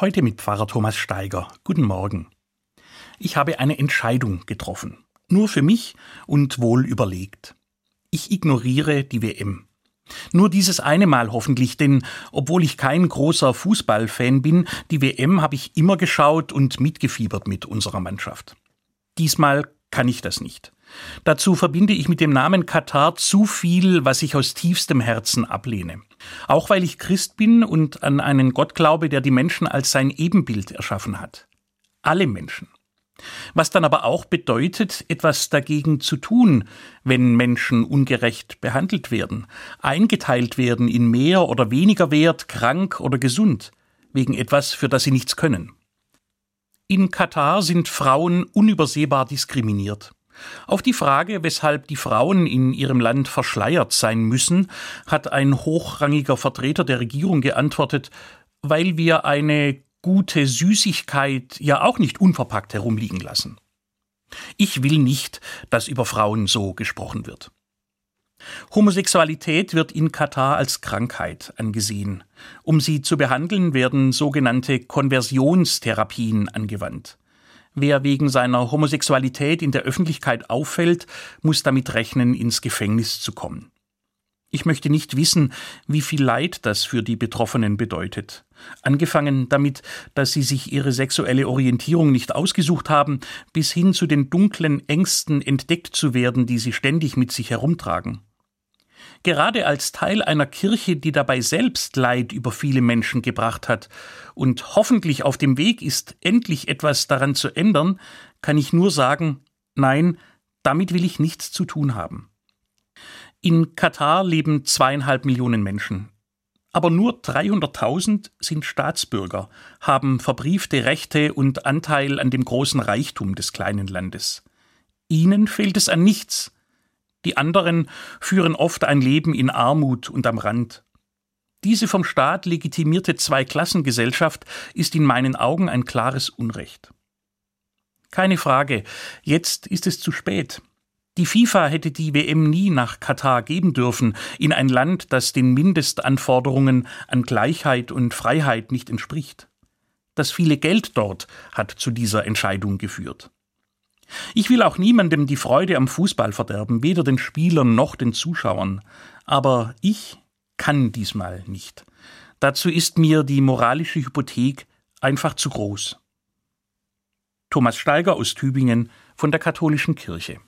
Heute mit Pfarrer Thomas Steiger. Guten Morgen. Ich habe eine Entscheidung getroffen. Nur für mich und wohl überlegt. Ich ignoriere die WM. Nur dieses eine Mal hoffentlich, denn obwohl ich kein großer Fußballfan bin, die WM habe ich immer geschaut und mitgefiebert mit unserer Mannschaft. Diesmal kann ich das nicht. Dazu verbinde ich mit dem Namen Katar zu viel, was ich aus tiefstem Herzen ablehne. Auch weil ich Christ bin und an einen Gott glaube, der die Menschen als sein Ebenbild erschaffen hat. Alle Menschen. Was dann aber auch bedeutet, etwas dagegen zu tun, wenn Menschen ungerecht behandelt werden, eingeteilt werden in mehr oder weniger wert, krank oder gesund, wegen etwas, für das sie nichts können. In Katar sind Frauen unübersehbar diskriminiert. Auf die Frage, weshalb die Frauen in ihrem Land verschleiert sein müssen, hat ein hochrangiger Vertreter der Regierung geantwortet, weil wir eine gute Süßigkeit ja auch nicht unverpackt herumliegen lassen. Ich will nicht, dass über Frauen so gesprochen wird. Homosexualität wird in Katar als Krankheit angesehen. Um sie zu behandeln, werden sogenannte Konversionstherapien angewandt. Wer wegen seiner Homosexualität in der Öffentlichkeit auffällt, muss damit rechnen, ins Gefängnis zu kommen. Ich möchte nicht wissen, wie viel Leid das für die Betroffenen bedeutet. Angefangen damit, dass sie sich ihre sexuelle Orientierung nicht ausgesucht haben, bis hin zu den dunklen Ängsten, entdeckt zu werden, die sie ständig mit sich herumtragen. Gerade als Teil einer Kirche, die dabei selbst Leid über viele Menschen gebracht hat und hoffentlich auf dem Weg ist, endlich etwas daran zu ändern, kann ich nur sagen, nein, damit will ich nichts zu tun haben. In Katar leben zweieinhalb Millionen Menschen. Aber nur 300.000 sind Staatsbürger, haben verbriefte Rechte und Anteil an dem großen Reichtum des kleinen Landes. Ihnen fehlt es an nichts, die anderen führen oft ein Leben in Armut und am Rand. Diese vom Staat legitimierte Zweiklassengesellschaft ist in meinen Augen ein klares Unrecht. Keine Frage, jetzt ist es zu spät. Die FIFA hätte die WM nie nach Katar geben dürfen, in ein Land, das den Mindestanforderungen an Gleichheit und Freiheit nicht entspricht. Das viele Geld dort hat zu dieser Entscheidung geführt. Ich will auch niemandem die Freude am Fußball verderben, weder den Spielern noch den Zuschauern. Aber ich kann diesmal nicht. Dazu ist mir die moralische Hypothek einfach zu groß. Thomas Steiger aus Tübingen von der Katholischen Kirche.